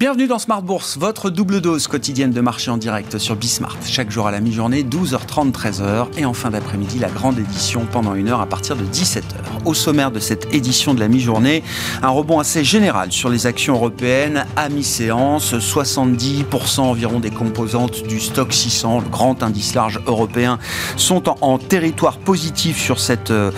Bienvenue dans Smart Bourse, votre double dose quotidienne de marché en direct sur Bismart. Chaque jour à la mi-journée, 12h30, 13h. Et en fin d'après-midi, la grande édition pendant une heure à partir de 17h. Au sommaire de cette édition de la mi-journée, un rebond assez général sur les actions européennes à mi-séance. 70% environ des composantes du stock 600, le grand indice large européen, sont en, territoire positif sur cette euh,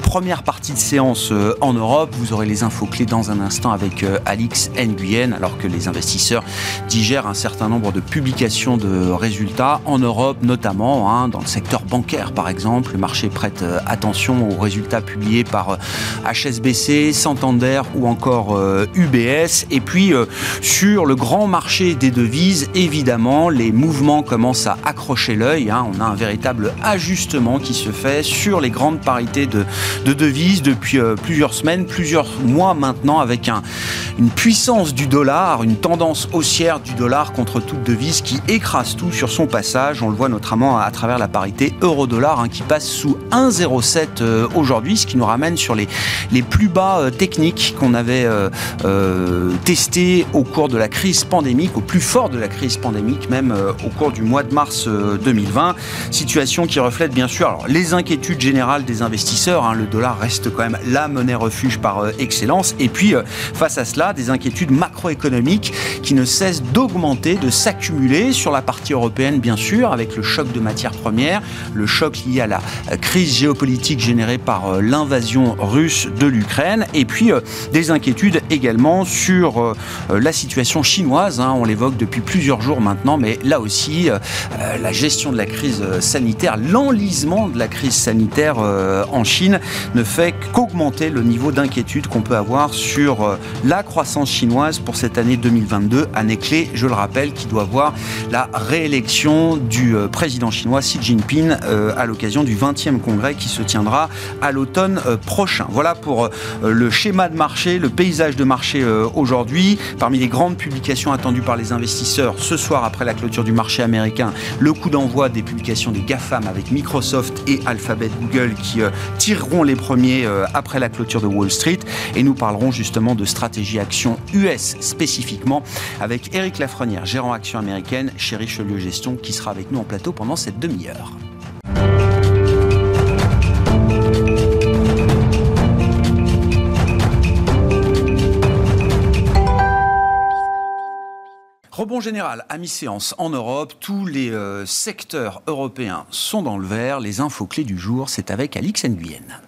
première partie de séance euh, en Europe. Vous aurez les infos clés dans un instant avec euh, Alix Nguyen, alors que les investisseurs digèrent un certain nombre de publications de résultats en Europe, notamment hein, dans le secteur bancaire par exemple. Le marché prête euh, attention aux résultats publiés par HSBC, euh, Santander ou encore UBS. Euh, Et puis sur le grand marché des devises, évidemment, les mouvements commencent à accrocher l'œil. Hein. On a un véritable ajustement qui se fait sur les grandes parités de, devises depuis plusieurs semaines, plusieurs mois maintenant, avec un, une puissance du dollar, une tendance haussière du dollar contre toute devise qui écrase tout sur son passage. On le voit notamment à travers la parité euro-dollar hein, qui passe sous 1,07 euh, aujourd'hui, ce qui nous ramène sur les, les plus bas euh, techniques qu'on avait euh, testés au cours de la crise pandémique, au plus fort de la crise pandémique, même au cours du mois de mars 2020. Situation qui reflète bien sûr les inquiétudes générales des investisseurs. Hein. le dollar reste quand même la monnaie refuge par excellence. Et puis, face à cela, des inquiétudes macroéconomiques qui ne cesse d'augmenter, de s'accumuler sur la partie européenne, bien sûr, avec le choc de matières premières, le choc lié à la euh, crise géopolitique générée par euh, l'invasion russe de l'Ukraine, et puis euh, des inquiétudes également sur la situation chinoise. Hein. on l'évoque depuis plusieurs jours maintenant, mais là aussi, la gestion de la crise sanitaire, l'enlisement de la crise sanitaire en Chine ne fait qu'augmenter le niveau d'inquiétude qu'on peut avoir sur la croissance chinoise pour cette année 2022, année clé, je le rappelle, qui doit voir la réélection du euh, président chinois Xi Jinping euh, à l'occasion du 20e congrès qui se tiendra à l'automne euh, prochain. Voilà pour le schéma de marché, le paysage de marché aujourd'hui. Parmi les grandes publications attendues par les investisseurs ce soir après la clôture du marché américain, le coup d'envoi des publications des GAFAM avec Microsoft et Alphabet Google qui tireront les premiers après la clôture de Wall Street. Et nous parlerons justement de stratégie action US avec Eric Lafrenière, gérant action américaine chez Richelieu Gestion, qui sera avec nous en plateau pendant cette demi-heure. Rebond général à mi-séance en Europe, tous les euh, secteurs européens sont dans le vert. Les infos clés du jour, c'est avec Alix Nguyen.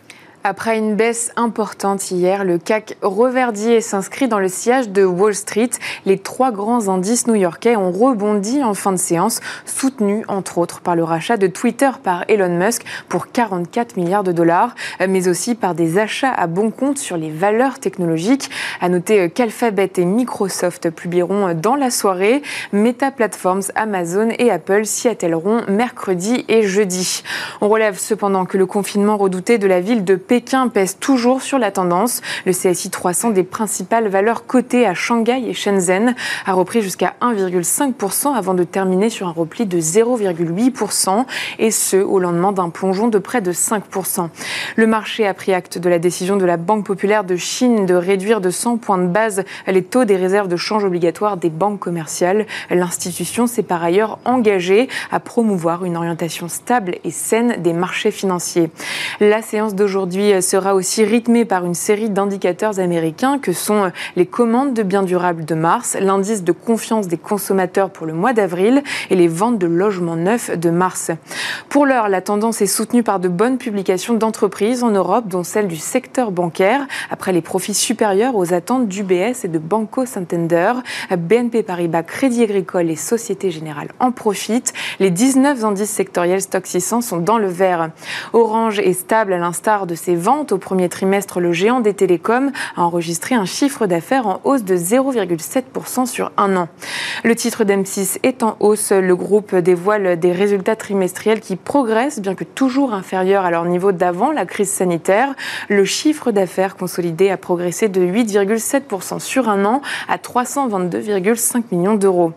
Après une baisse importante hier, le CAC reverdit et s'inscrit dans le sillage de Wall Street. Les trois grands indices new-yorkais ont rebondi en fin de séance, soutenus entre autres par le rachat de Twitter par Elon Musk pour 44 milliards de dollars, mais aussi par des achats à bon compte sur les valeurs technologiques. À noter qu'Alphabet et Microsoft publieront dans la soirée. Meta Platforms, Amazon et Apple s'y attelleront mercredi et jeudi. On relève cependant que le confinement redouté de la ville de Pékin pèse toujours sur la tendance. Le CSI 300 des principales valeurs cotées à Shanghai et Shenzhen a repris jusqu'à 1,5% avant de terminer sur un repli de 0,8% et ce au lendemain d'un plongeon de près de 5%. Le marché a pris acte de la décision de la Banque populaire de Chine de réduire de 100 points de base les taux des réserves de change obligatoires des banques commerciales. L'institution s'est par ailleurs engagée à promouvoir une orientation stable et saine des marchés financiers. La séance d'aujourd'hui sera aussi rythmé par une série d'indicateurs américains que sont les commandes de biens durables de mars, l'indice de confiance des consommateurs pour le mois d'avril et les ventes de logements neufs de mars. Pour l'heure, la tendance est soutenue par de bonnes publications d'entreprises en Europe, dont celle du secteur bancaire, après les profits supérieurs aux attentes d'UBS et de Banco Santander. BNP Paribas, Crédit Agricole et Société Générale en profitent. Les 19 indices sectoriels Stock 600 sont dans le vert. Orange est stable à l'instar de ses ventes au premier trimestre, le géant des télécoms a enregistré un chiffre d'affaires en hausse de 0,7% sur un an. Le titre d'M6 est en hausse. Le groupe dévoile des résultats trimestriels qui progressent, bien que toujours inférieurs à leur niveau d'avant la crise sanitaire. Le chiffre d'affaires consolidé a progressé de 8,7% sur un an à 322,5 millions d'euros.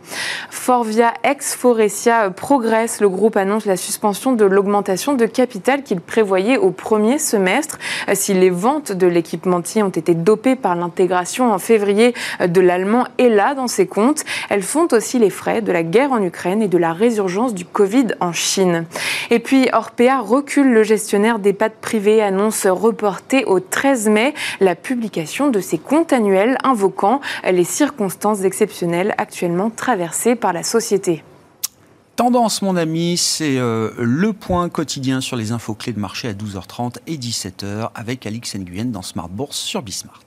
Forvia ex Forestia progresse. Le groupe annonce la suspension de l'augmentation de capital qu'il prévoyait au premier semestre trimestre. Si les ventes de l'équipementier ont été dopées par l'intégration en février de l'allemand et là dans ses comptes, elles font aussi les frais de la guerre en Ukraine et de la résurgence du Covid en Chine. Et puis Orpea recule le gestionnaire d'EHPAD privé, annonce reporter au 13 mai la publication de ses comptes annuels invoquant les circonstances exceptionnelles actuellement traversées par la société. Tendance, mon ami, c'est euh, le point quotidien sur les infos clés de marché à 12h30 et 17h avec Alix Nguyen dans Smart Bourse sur Bismart.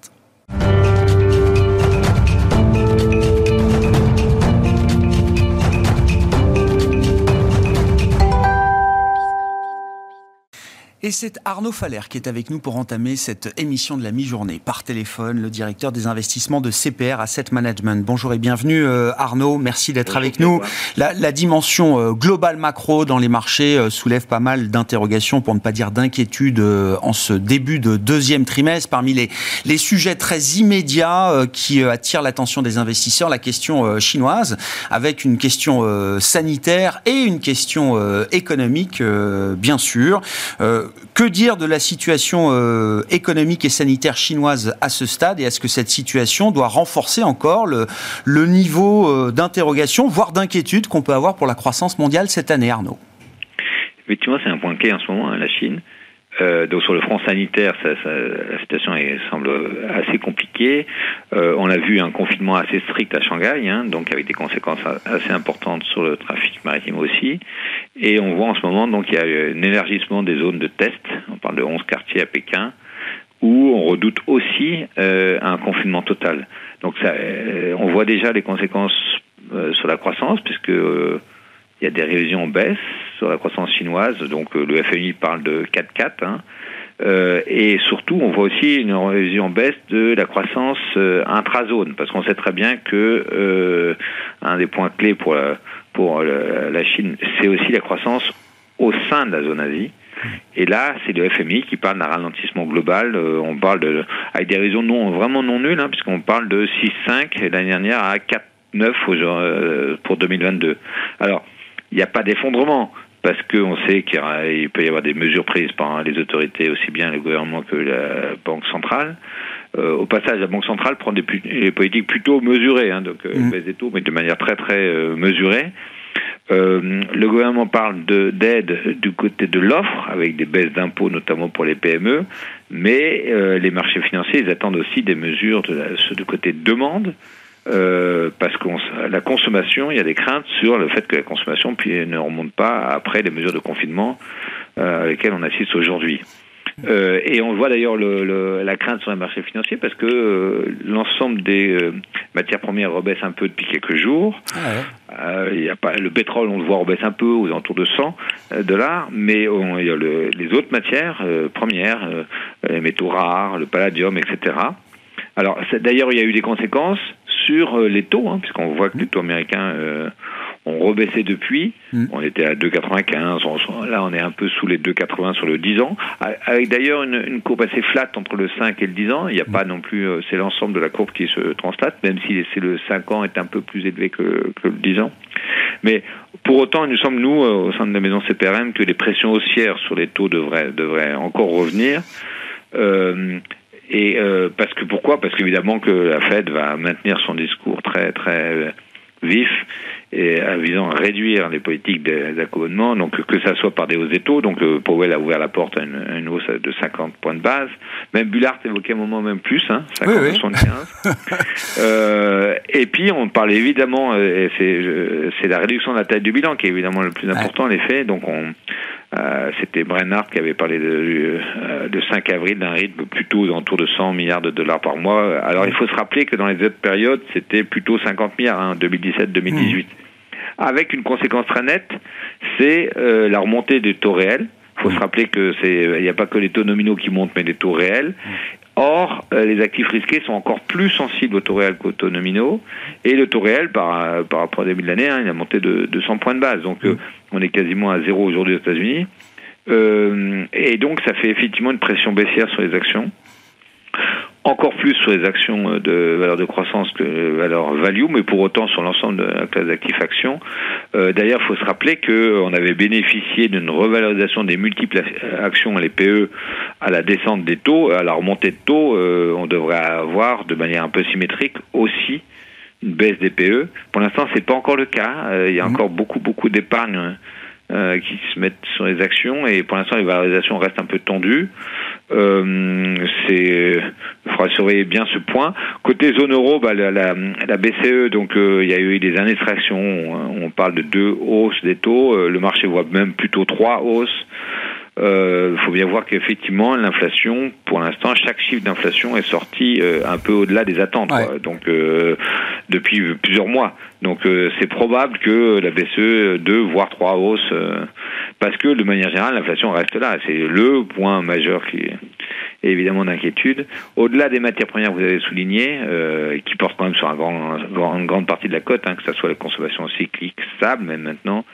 Et c'est Arnaud Faller qui est avec nous pour entamer cette émission de la mi-journée. Par téléphone, le directeur des investissements de CPR Asset Management. Bonjour et bienvenue euh, Arnaud, merci d'être avec nous. La, dimension euh, globale macro dans les marchés euh, soulève pas mal d'interrogations, pour ne pas dire d'inquiétudes, en ce début de deuxième trimestre. Parmi les, les sujets très immédiats qui attirent l'attention des investisseurs, la question chinoise, avec une question sanitaire et une question économique, bien sûr que dire de la situation euh, économique et sanitaire chinoise à ce stade? Et est-ce que cette situation doit renforcer encore le, niveau euh, d'interrogation, voire d'inquiétude qu'on peut avoir pour la croissance mondiale cette année, Arnaud? Effectivement, c'est un point clé en ce moment, hein, la Chine. Euh, donc sur le front sanitaire, ça, ça, la situation semble assez compliquée. Euh, on a vu un confinement assez strict à Shanghai, hein, donc avec des conséquences assez importantes sur le trafic maritime aussi. Et on voit en ce moment donc il y a un élargissement des zones de test. On parle de 11 quartiers à Pékin où on redoute aussi euh, un confinement total. Donc ça, euh, on voit déjà les conséquences euh, sur la croissance puisque il y a des révisions en baisse sur la croissance chinoise. Donc euh, le FMI parle de 4,4. Hein. Euh, et surtout, on voit aussi une révision en baisse de la croissance euh, intrazone, parce qu'on sait très bien que euh, un des points clés pour la, pour la, Chine, c'est aussi la croissance au sein de la zone Asie. Et là, c'est le FMI qui parle d'un ralentissement global. Euh, on parle de, avec des révisions non, vraiment non nulles, hein, puisqu'on parle de 6,5 l'année dernière à 4,9 pour 2022. Alors, il n'y a pas d'effondrement parce qu'on sait qu'il peut y avoir des mesures prises par les autorités, aussi bien le gouvernement que la Banque centrale. Euh, au passage, la Banque centrale prend des, politiques plutôt mesurées, hein, donc euh, mmh. baisse des taux, mais de manière très très euh, mesurée. Euh, le gouvernement parle d'aide du côté de l'offre, avec des baisses d'impôts notamment pour les PME, mais les marchés financiers ils attendent aussi des mesures de, la, de côté demande, euh, parce que la consommation, il y a des craintes sur le fait que la consommation ne remonte pas après les mesures de confinement euh, lesquelles on assiste aujourd'hui. Euh, et on voit d'ailleurs le, la crainte sur les marchés financiers parce que euh, l'ensemble des euh, matières premières rebaisse un peu depuis quelques jours. Ah il y a pas, le pétrole, on le voit, rebaisse un peu aux alentours de 100 dollars, mais on, il y a le, les autres matières premières, les métaux rares, le palladium, etc. Alors d'ailleurs, il y a eu des conséquences sur euh, les taux, hein, puisqu'on voit que les taux américains euh, ont rebaissé depuis. Mm. On était à 2,95, là on est un peu sous les 2,80 sur le 10 ans, avec d'ailleurs une, courbe assez flatte entre le 5 et le 10 ans. Il n'y a mm. pas non plus, euh, c'est l'ensemble de la courbe qui se translate, même si c'est le 5 ans est un peu plus élevé que, le 10 ans. Mais pour autant, il nous semble, nous, au sein de la maison CPRM, que les pressions haussières sur les taux devraient, devraient encore revenir. Euh, et euh, parce que pourquoi? Parce qu'évidemment que la Fed va maintenir son discours très très vif et visant à réduire les politiques d'accommodement, donc que ça soit par des hausses des taux, donc euh, Powell a ouvert la porte à une, hausse de 50 points de base, même Bullard évoquait un moment même plus, hein, 50 oui, 75. euh, et puis on parle évidemment, euh, c'est la réduction de la taille du bilan qui est évidemment le plus important en effet, donc on euh, C'était Brennard qui avait parlé de, euh, de 5 avril d'un rythme plutôt autour de 100 milliards de dollars par mois. Alors il faut se rappeler que dans les autres périodes, c'était plutôt 50 milliards, hein, 2017-2018. Mmh. Avec une conséquence très nette, c'est euh, la remontée des taux réels. Il faut se rappeler que c'est, il n'y a pas que les taux nominaux qui montent, mais les taux réels. Or, euh, les actifs risqués sont encore plus sensibles aux taux réels qu'aux taux nominaux. Et le taux réel, par, euh, par rapport au début de l'année, hein, il a monté de, 100 points de base. Donc, euh, on est quasiment à zéro aujourd'hui aux États-Unis. et donc, ça fait effectivement une pression baissière sur les actions encore plus sur les actions euh, de valeur de croissance que valeur value, mais pour autant sur l'ensemble de la classe d'actifs actions. Euh, d'ailleurs, il faut se rappeler qu'on avait bénéficié d'une revalorisation des multiples actions, les PE, à la descente des taux, à la remontée de taux, on devrait avoir de manière un peu symétrique aussi une baisse des PE. Pour l'instant, c'est pas encore le cas. il y a mmh. encore beaucoup beaucoup d'épargne euh, qui se mettent sur les actions et pour l'instant les valorisations restent un peu tendues. Euh, c'est, il faudra surveiller bien ce point. Côté zone euro, bah, la, la, la, BCE, donc euh, il y a eu des années de traction. On, parle de deux hausses des taux. Euh, le marché voit même plutôt trois hausses. Il euh, faut bien voir qu'effectivement, l'inflation, pour l'instant, chaque chiffre d'inflation est sorti euh, un peu au-delà des attentes, donc euh, depuis plusieurs mois. Donc c'est probable que la BCE deux voire trois hausses, parce que de manière générale, l'inflation reste là. C'est le point majeur qui est évidemment d'inquiétude. Au-delà des matières premières, vous avez souligné, qui portent quand même sur un grand, une grande partie de la cote, hein, que ce soit la consommation cyclique stable, même maintenant,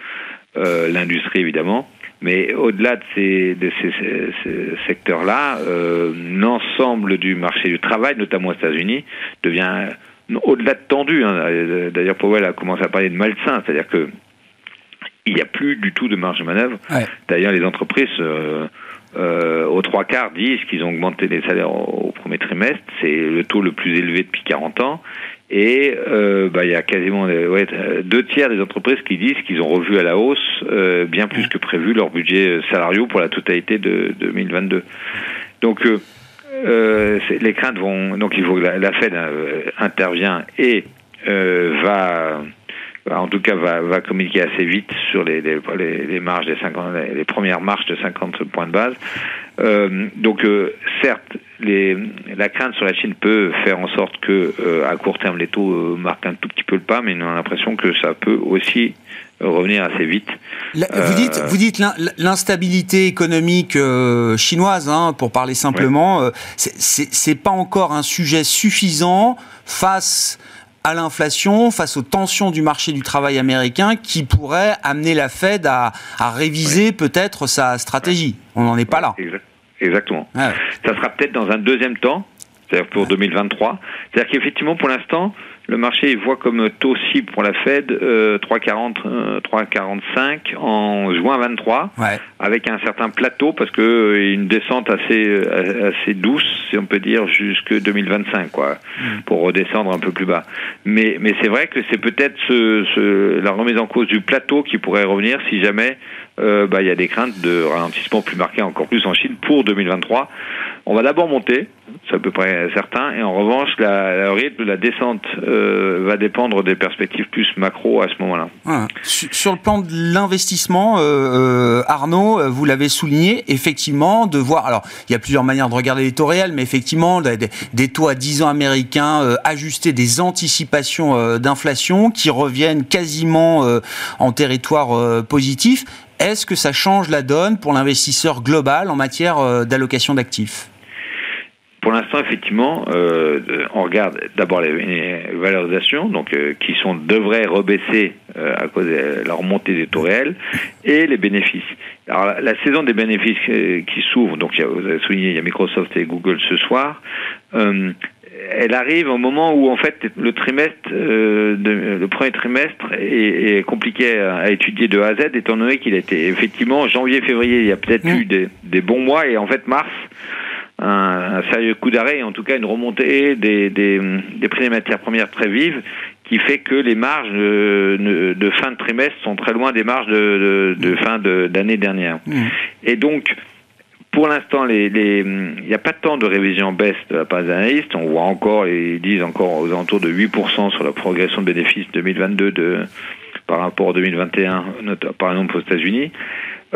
l'industrie évidemment. Mais au-delà de ces, de ces, secteurs-là, euh, l'ensemble du marché du travail, notamment aux États-Unis, devient au-delà de tendu. Hein. D'ailleurs, Powell a commencé à parler de malsain, c'est-à-dire que il n'y a plus du tout de marge de manœuvre. D'ailleurs, les entreprises, euh, euh, aux trois quarts, disent qu'ils ont augmenté les salaires au, au premier trimestre. C'est le taux le plus élevé depuis 40 ans. Et euh, bah, il y a quasiment ouais, deux tiers des entreprises qui disent qu'ils ont revu à la hausse euh, bien plus que prévu leur budget salariaux pour la totalité de, 2022. Donc euh, euh les craintes vont donc il faut que la, Fed euh, intervient et va en tout cas va, va communiquer assez vite sur les, les, les marges des 50, les premières marches de 50 points de base. Euh, donc certes, les, la crainte sur la Chine peut faire en sorte que euh, à court terme les taux euh, marquent un tout petit peu le pas, mais on a l'impression que ça peut aussi revenir assez vite. vous dites, vous dites l'instabilité économique chinoise, hein, pour parler simplement, c'est pas encore un sujet suffisant face à l'inflation, face aux tensions du marché du travail américain, qui pourrait amener la Fed à, à réviser peut-être sa stratégie. On n'en est pas là. Exactement. Ah ça sera peut-être dans un deuxième temps, c'est-à-dire pour 2023. C'est-à-dire qu'effectivement, pour l'instant, le marché voit comme taux cible pour la Fed 3,40, euh, 3,45 euh, en juin 23, avec un certain plateau parce que euh, une descente assez assez douce, si on peut dire, jusque 2025, quoi, mm. pour redescendre un peu plus bas. Mais mais c'est vrai que c'est peut-être ce, ce, la remise en cause du plateau qui pourrait revenir si jamais bah, il y a des craintes de ralentissement plus marqué encore plus en Chine pour 2023. On va d'abord monter, c'est à peu près certain, et en revanche, la, rythme de la descente euh, va dépendre des perspectives plus macro à ce moment-là. Sur le plan de l'investissement, euh, Arnaud, vous l'avez souligné, effectivement, de voir, alors il y a plusieurs manières de regarder les taux réels, mais effectivement, des, taux à 10 ans américains ajustés, des anticipations d'inflation qui reviennent quasiment en territoire positif. Est-ce que ça change la donne pour l'investisseur global en matière euh, d'allocation d'actifs? Pour l'instant, effectivement, euh, on regarde d'abord les valorisations, donc euh, qui sont devraient rebaisser à cause de la remontée des taux réels, et les bénéfices. Alors la, saison des bénéfices qui s'ouvre, donc vous avez souligné, il y a Microsoft et Google ce soir elle arrive au moment où en fait le trimestre, euh, le premier trimestre est, compliqué à, étudier de A à Z, étant donné qu'il était effectivement janvier-février, il y a peut-être eu des, bons mois, et en fait mars, un, sérieux coup d'arrêt, en tout cas une remontée des, des, prix des matières premières très vives, qui fait que les marges de, fin de trimestre sont très loin des marges de, fin d'année dernière. Mmh. Et donc pour l'instant, il n'y a pas tant de révision baisse de la part des analystes. On voit encore, ils disent encore aux alentours de 8% sur la progression de bénéfices 2022 de, par rapport à 2021, par exemple aux États-Unis.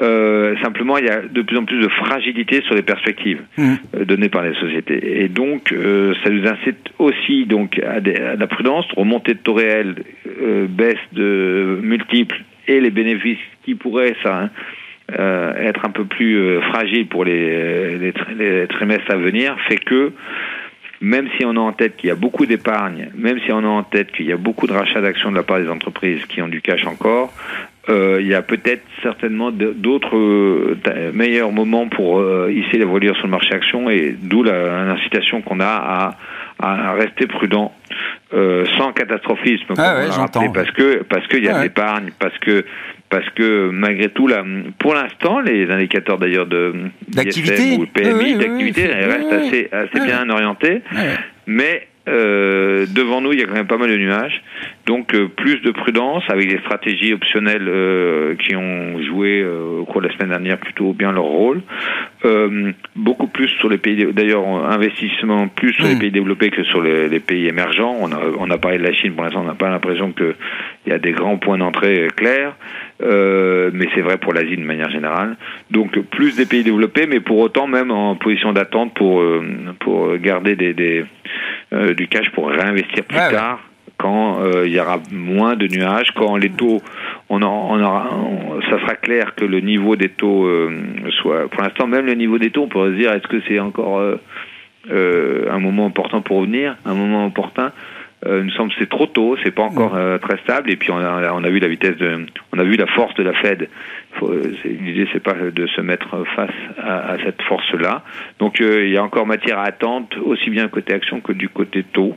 Euh, simplement, il y a de plus en plus de fragilité sur les perspectives mmh. euh, données par les sociétés. Et donc, euh, ça nous incite aussi donc à, à la prudence, remontée de taux réels, baisse de multiples et les bénéfices qui pourraient ça, hein, être un peu plus euh, fragile pour les, les, trimestres à venir fait que même si on a en tête qu'il y a beaucoup d'épargne, même si on a en tête qu'il y a beaucoup de rachats d'actions de la part des entreprises qui ont du cash encore, il y a peut-être certainement d'autres euh, meilleurs moments pour euh, hisser la voilure sur le marché action et d'où l'incitation qu'on a à, à, rester prudent sans catastrophisme ah ouais, parce que parce qu'il y a de l'épargne parce que parce que malgré tout, là, pour l'instant, les indicateurs d'ailleurs de d'activité. ou PMI d'activité restent assez, assez bien orientés, mais euh, devant nous, il y a quand même pas mal de nuages. Donc euh, plus de prudence avec des stratégies optionnelles euh, qui ont joué au cours de la semaine dernière plutôt bien leur rôle. beaucoup plus sur les pays, d'ailleurs investissement plus sur les hmm. pays développés que sur les, pays émergents. On a, on a parlé de la Chine, pour l'instant on n'a pas l'impression qu'il y a des grands points d'entrée clairs. Mais c'est vrai pour l'Asie de manière générale. Donc plus des pays développés, mais pour autant même en position d'attente pour pour garder des, des euh, du cash pour réinvestir plus tard quand euh, il y aura moins de nuages, quand les taux, on, on aura, ça sera clair que le niveau des taux euh, soit. Pour l'instant, même le niveau des taux, on pourrait se dire, est-ce que c'est encore un moment important pour revenir, un moment opportun? Euh, nous semble c'est trop tôt, c'est pas encore euh, très stable. Et puis on a, on a vu la vitesse de, on a vu la force de la Fed. L'idée c'est pas de se mettre face à, à cette force-là. Donc euh, il y a encore matière à attendre aussi bien côté action que du côté taux,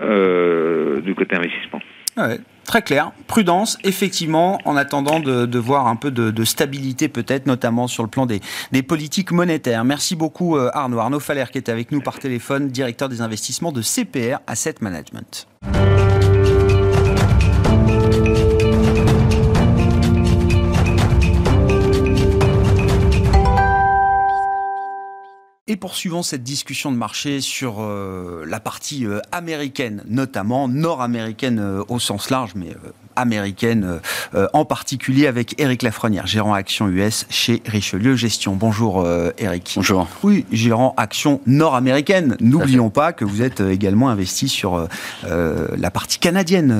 euh, du côté investissement. Ouais. Très clair, prudence, effectivement, en attendant de, voir un peu de, stabilité peut-être, notamment sur le plan des, politiques monétaires. Merci beaucoup Arnaud. Arnaud Faller qui est avec nous par téléphone, directeur des investissements de CPR Asset Management. Poursuivons cette discussion de marché sur euh, la partie euh, américaine, notamment nord-américaine euh, au sens large, mais américaine, euh, euh, en particulier avec Eric Lafrenière, gérant Action US chez Richelieu Gestion. Bonjour Eric. Euh, Bonjour. Oui, gérant Action nord-américaine. N'oublions pas que vous êtes également investi sur la partie canadienne,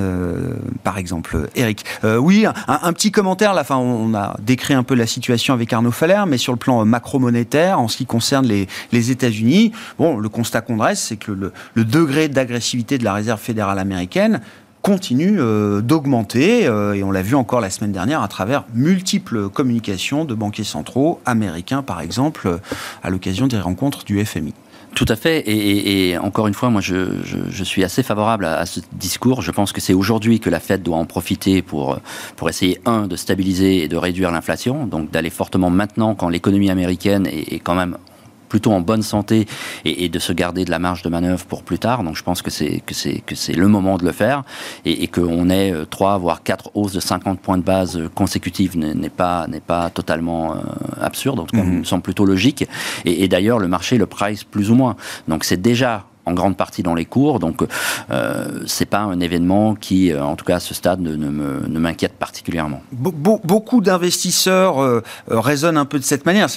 par exemple, Eric. oui, un, petit commentaire, là, on a décrit un peu la situation avec Arnaud Faller, mais sur le plan macro-monétaire, en ce qui concerne les, les États-Unis, bon, le constat qu'on dresse, c'est que le, le degré d'agressivité de la Réserve fédérale américaine continue euh, d'augmenter euh, et on l'a vu encore la semaine dernière à travers multiples communications de banquiers centraux américains par exemple à l'occasion des rencontres du FMI. Tout à fait. Et, encore une fois, moi, je, suis assez favorable à, ce discours. Je pense que c'est aujourd'hui que la Fed doit en profiter pour, pour essayer, un, de stabiliser et de réduire l'inflation, donc d'aller fortement maintenant quand l'économie américaine est, quand même plutôt en bonne santé et, de se garder de la marge de manœuvre pour plus tard. Donc je pense que c'est que c'est que c'est le moment de le faire et, et qu'on ait euh, trois voire quatre hausses de 50 points de base consécutives n'est pas n'est pas totalement euh, absurde. Donc ça me semble plutôt logique. Et, d'ailleurs le marché le price plus ou moins. Donc c'est déjà en grande partie dans les cours. Donc, euh, c'est pas un événement qui, euh, en tout cas à ce stade, ne, ne m'inquiète particulièrement. beaucoup d'investisseurs raisonnent un peu de cette manière.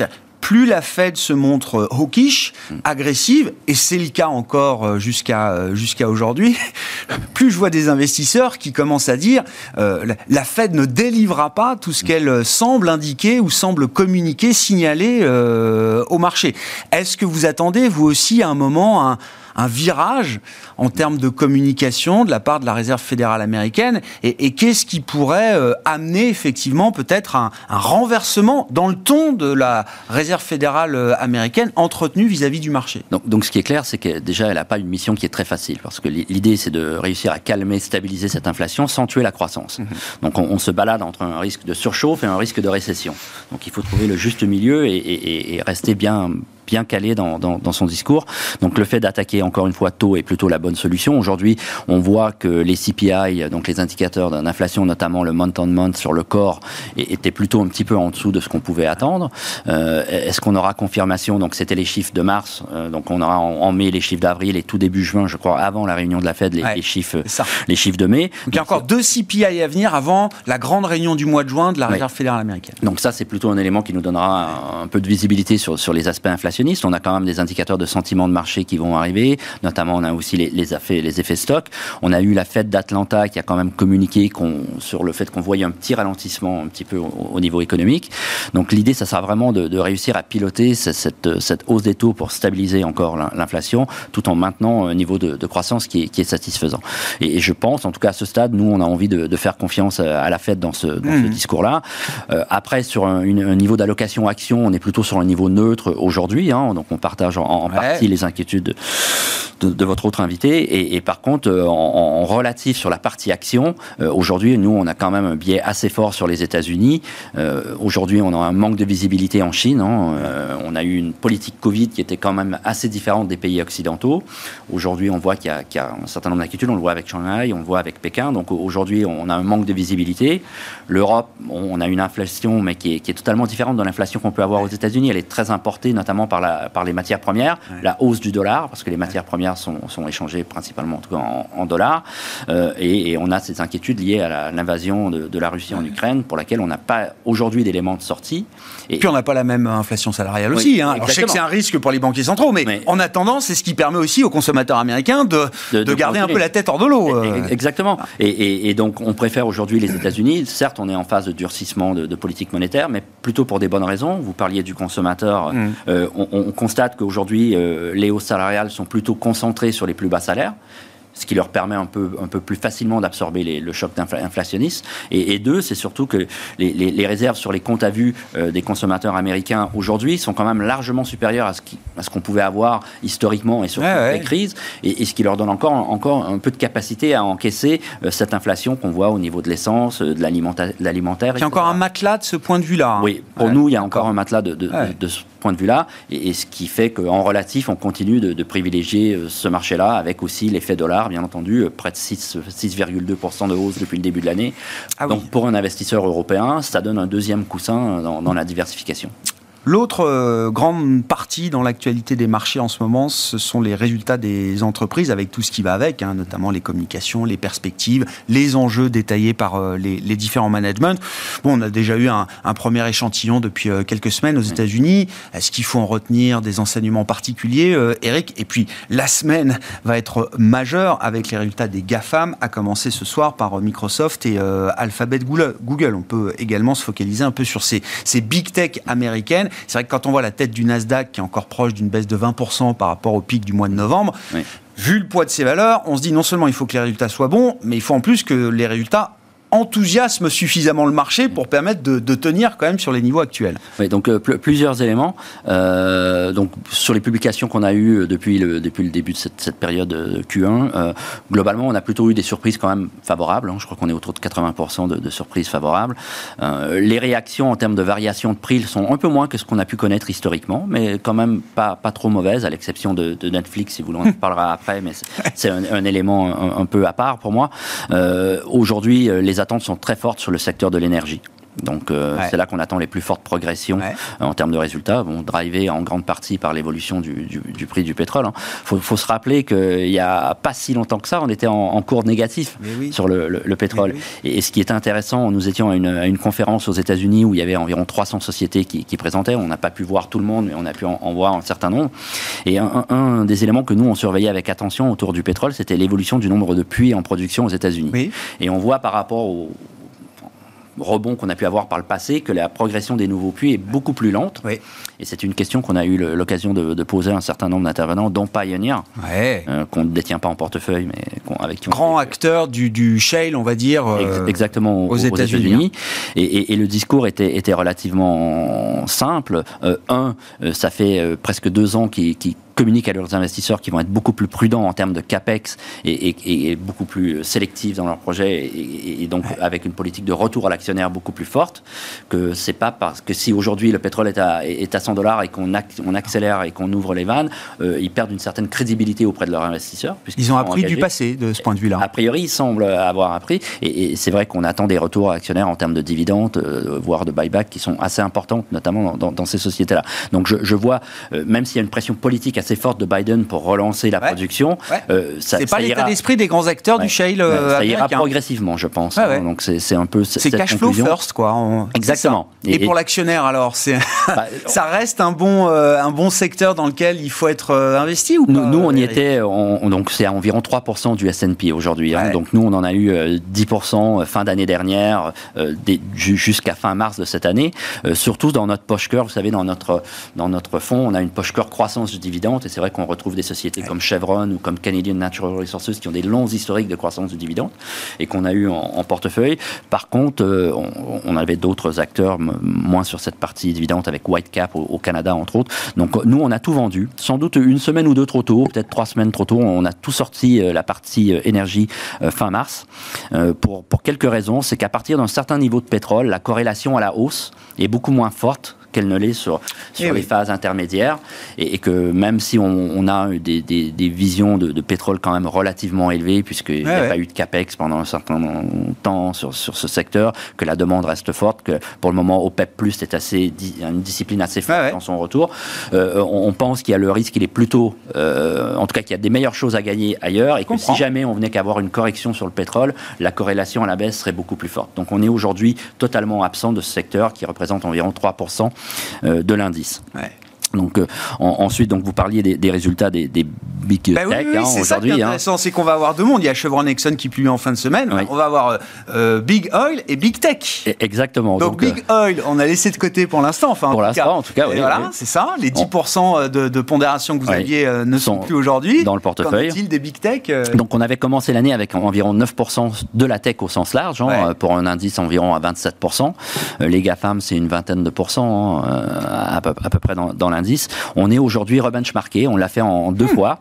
Plus la Fed se montre euh, hawkish, agressive, et c'est le cas encore euh, jusqu'à euh, jusqu'à aujourd'hui, plus je vois des investisseurs qui commencent à dire la Fed ne délivrera pas tout ce qu'elle semble indiquer ou semble communiquer, signaler au marché. Est-ce que vous attendez, vous aussi, à un moment, un un virage en termes de communication de la part de la Réserve fédérale américaine? Et, qu'est-ce qui pourrait euh, amener effectivement peut-être un, renversement dans le ton de la Réserve fédérale euh, américaine entretenue vis-à-vis du marché donc, donc, ce qui est clair, c'est que déjà, elle n'a pas une mission qui est très facile, parce que l'idée, c'est de réussir à calmer, stabiliser cette inflation sans tuer la croissance. Mhm. Donc on, se balade entre un risque de surchauffe et un risque de récession. Donc il faut trouver le juste milieu et, et rester bien bien calé dans, dans, son discours. Donc le fait d'attaquer encore une fois tôt est plutôt la bonne solution. Aujourd'hui, on voit que les CPI, donc les indicateurs d'inflation, notamment le month-on-month sur le corps, étaient plutôt un petit peu en dessous de ce qu'on pouvait attendre. Euh, Est-ce qu'on aura confirmation? Donc c'était les chiffres de mars, euh, donc on aura en, mai les chiffres d'avril et tout début juin, je crois, avant la réunion de la Fed, les, chiffres, les chiffres de mai. Donc il y a encore deux CPI à venir avant la grande réunion du mois de juin de la Réserve fédérale américaine. Donc ça, c'est plutôt un élément qui nous donnera un, peu de visibilité sur, sur les aspects on a quand même des indicateurs de sentiment de marché qui vont arriver. Notamment, on a aussi les, effets, les effets stock. On a eu la fête d'Atlanta qui a quand même communiqué sur le fait qu'on voyait un petit ralentissement un petit peu au, niveau économique. Donc l'idée, ça sera vraiment de, réussir à piloter cette, hausse des taux pour stabiliser encore l'inflation, tout en maintenant un niveau de, croissance qui est, satisfaisant. Et, je pense, en tout cas à ce stade, nous, on a envie de, faire confiance à la Fed dans ce, mmh. discours-là. Euh, après, sur un, un niveau d'allocation action, on est plutôt sur un niveau neutre aujourd'hui. Hein. donc on partage en, partie les inquiétudes de, votre autre invité. Et, par contre, en, relatif sur la partie action, aujourd'hui, nous, on a quand même un biais assez fort sur les États-Unis. aujourd'hui, on a un manque de visibilité en Chine. Hein. on a eu une politique Covid qui était quand même assez différente des pays occidentaux. Aujourd'hui, on voit qu'il y, a un certain nombre d'inquiétudes. On le voit avec Shanghai, on le voit avec Pékin. Donc aujourd'hui, on a un manque de visibilité. L'Europe, on a une inflation, mais qui est, totalement différente de l'inflation qu'on peut avoir aux États-Unis. Elle est très importée, notamment par, la, par les matières premières, la hausse du dollar, parce que les matières premières sont, sont échangées principalement en, dollars. Euh, et, on a ces inquiétudes liées à l'invasion de, la Russie en Ukraine, pour laquelle on n'a pas aujourd'hui d'éléments de sortie. Et puis on n'a pas la même inflation salariale aussi. Hein. je sais que c'est un risque pour les banquiers centraux, mais, en attendant, c'est ce qui permet aussi aux consommateurs américains de, de, garder un peu la tête hors de l'eau. Euh. Exactement. Et, donc on préfère aujourd'hui les États-Unis. Certes, on est en phase de durcissement de, politique monétaire, mais plutôt pour des bonnes raisons. Vous parliez du consommateur. Mm. Euh, on, constate qu'aujourd'hui, euh, les hausses salariales sont plutôt concentrées sur les plus bas salaires ce qui leur permet un peu, un peu plus facilement d'absorber le choc inflationniste. Et, deux, c'est surtout que les, réserves sur les comptes à vue euh, des consommateurs américains aujourd'hui sont quand même largement supérieures à ce, qu'on pouvait avoir historiquement et sur les crises, et, ce qui leur donne encore, encore un peu de capacité à encaisser euh, cette inflation qu'on voit au niveau de l'essence, de l'alimentaire. Il y a encore un matelas de ce point de vue-là. Hein. Oui, pour nous, il y a encore un matelas de, de, de ce point de vue-là, et, ce qui fait qu'en relatif, on continue de, privilégier ce marché-là, avec aussi l'effet dollar bien entendu, euh, près de 6,2% de hausse depuis le début de l'année. Ah Donc pour un investisseur européen, ça donne un deuxième coussin dans la diversification. L'autre euh, grande partie dans l'actualité des marchés en ce moment, ce sont les résultats des entreprises avec tout ce qui va avec, hein, notamment les communications, les perspectives, les enjeux détaillés par euh, les, différents managements. Bon, on a déjà eu un, premier échantillon depuis euh, quelques semaines aux États-Unis. Est-ce qu'il faut en retenir des enseignements particuliers, Eric? Et puis, la semaine va être majeure avec les résultats des GAFAM, à commencer ce soir par Microsoft et Alphabet Google. On peut également se focaliser un peu sur ces, ces big tech américaines c'est vrai que quand on voit la tête du Nasdaq qui est encore proche d'une baisse de 20% par rapport au pic du mois de novembre, vu le poids de ces valeurs, on se dit non seulement il faut que les résultats soient bons, mais il faut en plus que les résultats enthousiasme suffisamment le marché pour permettre de, tenir quand même sur les niveaux actuels. Oui, donc euh, plusieurs éléments. Euh, donc sur les publications qu'on a eues euh, depuis le, depuis le début de cette, période Q1, globalement, on a plutôt eu des surprises quand même favorables. Hein. Je crois qu'on est autour de 80% de, surprises favorables. les réactions en termes de variation de prix sont un peu moins que ce qu'on a pu connaître historiquement, mais quand même pas, pas trop mauvaises, à l'exception de, Netflix, si vous voulez, on en parlera après, mais c'est un, élément un, un, peu à part pour moi. Aujourd'hui, les attentes sont très fortes sur le secteur de l'énergie. Donc euh, c'est là qu'on attend les plus fortes progressions en termes de résultats, bon, drivé en grande partie par l'évolution du, prix du pétrole. Il hein. faut, se rappeler qu'il n'y a pas si longtemps que ça, on était en, cours négatif sur le, pétrole. Et, ce qui est intéressant, nous étions à une, conférence aux États-Unis où il y avait environ 300 sociétés qui, présentaient. On n'a pas pu voir tout le monde, mais on a pu en, voir un certain nombre. Et un, un, des éléments que nous on surveillait avec attention autour du pétrole, c'était l'évolution du nombre de puits en production aux États-Unis. Et on voit par rapport au, rebond qu'on a pu avoir par le passé que la progression des nouveaux puits est beaucoup plus lente. Et c'est une question qu'on a eu l'occasion de, poser à un certain nombre d'intervenants, dont Pioneer, euh, qu'on ne détient pas en portefeuille, mais avec qui Grand acteur du, du, shale, on va dire, euh, exactement aux, États-Unis. et, le discours était, était relativement simple. Euh, un, ça fait presque deux ans qu'ils communiquent à leurs investisseurs qui vont être beaucoup plus prudents en termes de capex et, beaucoup plus sélectifs dans leurs projets et, donc avec une politique de retour à l'actionnaire beaucoup plus forte. Que c'est pas parce que si aujourd'hui le pétrole est à, est à 100 dollars et qu'on on accélère et qu'on ouvre les vannes, euh, ils perdent une certaine crédibilité auprès de leurs investisseurs. Ils ont appris du passé de ce point de vue-là. A priori, ils semblent avoir appris et, c'est vrai qu'on attend des retours à actionnaires en termes de dividendes, euh, voire de buyback qui sont assez importantes, notamment dans, ces sociétés-là. Donc je, vois, euh, même s'il y a une pression politique assez forte de Biden pour relancer la production. Euh, c'est pas l'état d'esprit des grands acteurs du shale. Euh, ça ira progressivement, je pense. Hein. donc c'est un peu c'est cash flow first, quoi. Exactement. Et, pour l'actionnaire, alors, c'est bah, ça reste un bon euh, un bon secteur dans lequel il faut être investi ou pas Nous, on y était. donc c'est à environ 3% du S&P aujourd'hui. Hein. donc nous, on en a eu 10% fin d'année dernière, jusqu'à fin mars de cette année. surtout dans notre poche cœur, vous savez, dans notre dans notre fonds, on a une poche cœur croissance du dividende Et c'est vrai qu'on retrouve des sociétés comme Chevron ou comme Canadian Natural Resources qui ont des longs historiques de croissance de dividendes et qu'on a eu en, portefeuille. Par contre, euh, on, avait d'autres acteurs moins sur cette partie dividende avec Whitecap au, au, Canada entre autres. Donc nous, on a tout vendu. Sans doute une semaine ou deux trop tôt, peut-être trois semaines trop tôt. On a tout sorti la partie énergie fin mars pour pour quelques raisons. C'est qu'à partir d'un certain niveau de pétrole, la corrélation à la hausse est beaucoup moins forte qu'elle ne l'est sur, sur eh les phases intermédiaires. Et, que même si on, a des, des, visions de, pétrole quand même relativement élevées, puisqu'il n'y a pas eu de capex pendant un certain temps sur, sur ce secteur, que la demande reste forte, que pour le moment OPEP Plus est assez une discipline assez forte dans son retour. Euh, on, pense qu'il y a le risque, il est plutôt, euh, en tout cas qu'il y a des meilleures choses à gagner ailleurs, et que si jamais on venait qu'avoir une correction sur le pétrole, la corrélation à la baisse serait beaucoup plus forte. Donc on est aujourd'hui totalement absent de ce secteur qui représente environ 3% euh, de l'indice. Donc euh, ensuite, donc vous parliez des, résultats des, big bah tech hein, c'est ça qui est hein. intéressant, c'est qu'on va avoir deux mondes. Il y a Chevron Exxon qui publie en fin de semaine. On va avoir euh, Big Oil et Big Tech. Exactement. Donc, Big Oil, on a laissé de côté pour l'instant. Enfin, pour l'instant, en tout cas. Oui, voilà, c'est ça. Les 10% de, de, pondération que vous aviez ne sont, plus aujourd'hui. Dans le portefeuille. Qu'en est-il des Big Tech Donc on avait commencé l'année avec environ 9% de la tech au sens large, hein, pour un indice environ à 27%. les GAFAM, c'est une vingtaine de pourcents à, peu, à peu près dans, dans l'indice. On est aujourd'hui rebenchmarké, on l'a fait en deux hmm. fois.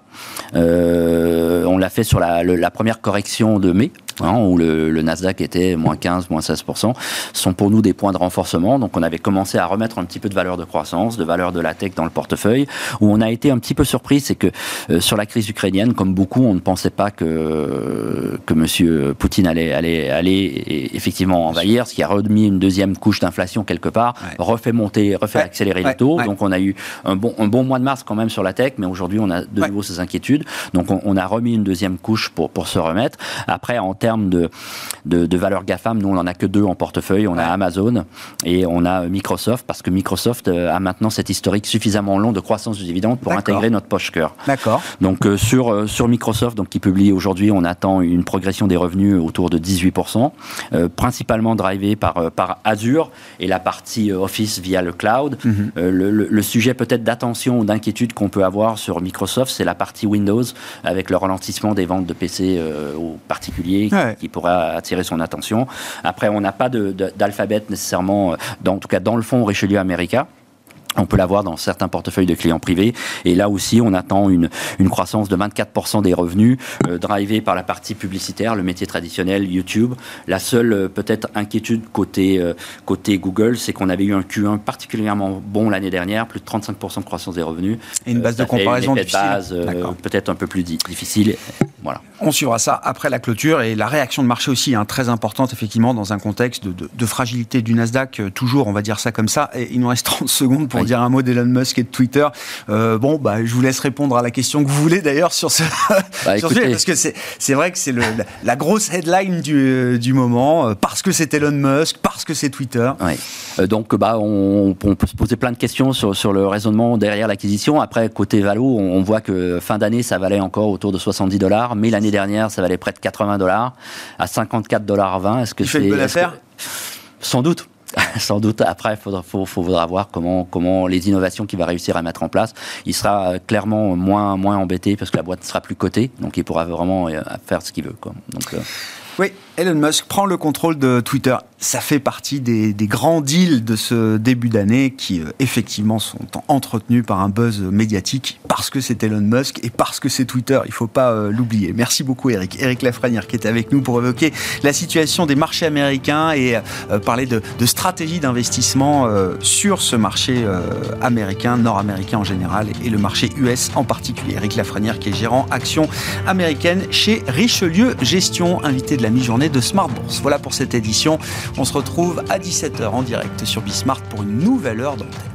Euh, on l'a fait sur la, la première correction de mai, Hein, où le, Nasdaq était moins 15, moins 16%, sont pour nous des points de renforcement. Donc on avait commencé à remettre un petit peu de valeur de croissance, de valeur de la tech dans le portefeuille. Où on a été un petit peu surpris, c'est que euh, sur la crise ukrainienne, comme beaucoup, on ne pensait pas que que Monsieur Poutine allait allait aller effectivement envahir, ce qui a remis une deuxième couche d'inflation quelque part, refait monter, refait accélérer les taux. Donc on a eu un bon un bon mois de mars quand même sur la tech, mais aujourd'hui on a de nouveau ces inquiétudes. Donc on, on, a remis une deuxième couche pour pour se remettre. Après en termes de, de, valeur GAFAM, nous, on n'en a que deux en portefeuille. On a Amazon et on a Microsoft, parce que Microsoft euh, a maintenant cet historique suffisamment long de croissance du dividende pour intégrer notre poche cœur. D'accord. Donc, euh, sur, euh, sur Microsoft, donc, qui publie aujourd'hui, on attend une progression des revenus autour de 18%, principalement drivé par, par Azure et la partie Office via le cloud. Mhm. le, le, sujet peut-être d'attention ou d'inquiétude qu'on peut avoir sur Microsoft, c'est la partie Windows, avec le ralentissement des ventes de PC aux particuliers qui pourra attirer son attention. Après, on n'a pas d'alphabet nécessairement, euh, dans, en tout cas dans le fond Richelieu America. On peut l'avoir dans certains portefeuilles de clients privés. Et là aussi, on attend une, une croissance de 24% des revenus, euh, drivée par la partie publicitaire, le métier traditionnel, YouTube. La seule euh, peut-être inquiétude côté, euh, côté Google, c'est qu'on avait eu un Q1 particulièrement bon l'année dernière, plus de 35% de croissance des revenus. Et une base de comparaison difficile. base peut-être un peu plus difficile. Voilà. On suivra ça après la clôture et la réaction de marché aussi, hein, très importante effectivement dans un contexte de, de, de, fragilité du Nasdaq, toujours, on va dire ça comme ça. Et il nous reste 30 secondes pour dire un mot d'Elon Musk et de Twitter. Euh, bon, bah, je vous laisse répondre à la question que vous voulez d'ailleurs sur ce, bah, sujet, parce que c'est vrai que c'est la, grosse headline du, du moment, euh, parce que c'est Elon Musk, parce que c'est Twitter. Euh, donc, bah, on, peut se poser plein de questions sur, sur le raisonnement derrière l'acquisition. Après, côté Valo, on, voit que fin d'année, ça valait encore autour de 70 dollars, mais l'année dernière, ça valait près de 80 dollars, à 54 dollars 20. Est-ce que c'est une bonne affaire? Sans doute. sans doute après, il faudra, voir comment, les innovations qu'il va réussir à mettre en place. Il sera euh, clairement moins, moins embêté parce que la boîte ne sera plus cotée, donc il pourra vraiment euh, faire ce qu'il veut. Quoi. Donc, euh, Oui, Elon Musk prend le contrôle de Twitter. Ça fait partie des, grands deals de ce début d'année qui, euh, effectivement, sont entretenus par un buzz médiatique parce que c'est Elon Musk et parce que c'est Twitter. Il ne faut pas euh, l'oublier. Merci beaucoup, Eric. Eric Lafrenière qui est avec nous pour évoquer la situation des marchés américains et euh, parler de, de stratégie d'investissement sur ce marché américain, nord-américain en général et le marché US en particulier. Eric Lafrenière qui est gérant action américaine chez Richelieu Gestion, invité de la mi-journée de Smart Bourse. Voilà pour cette édition. On se retrouve à 17h en direct sur Bismart pour une nouvelle heure d'antenne.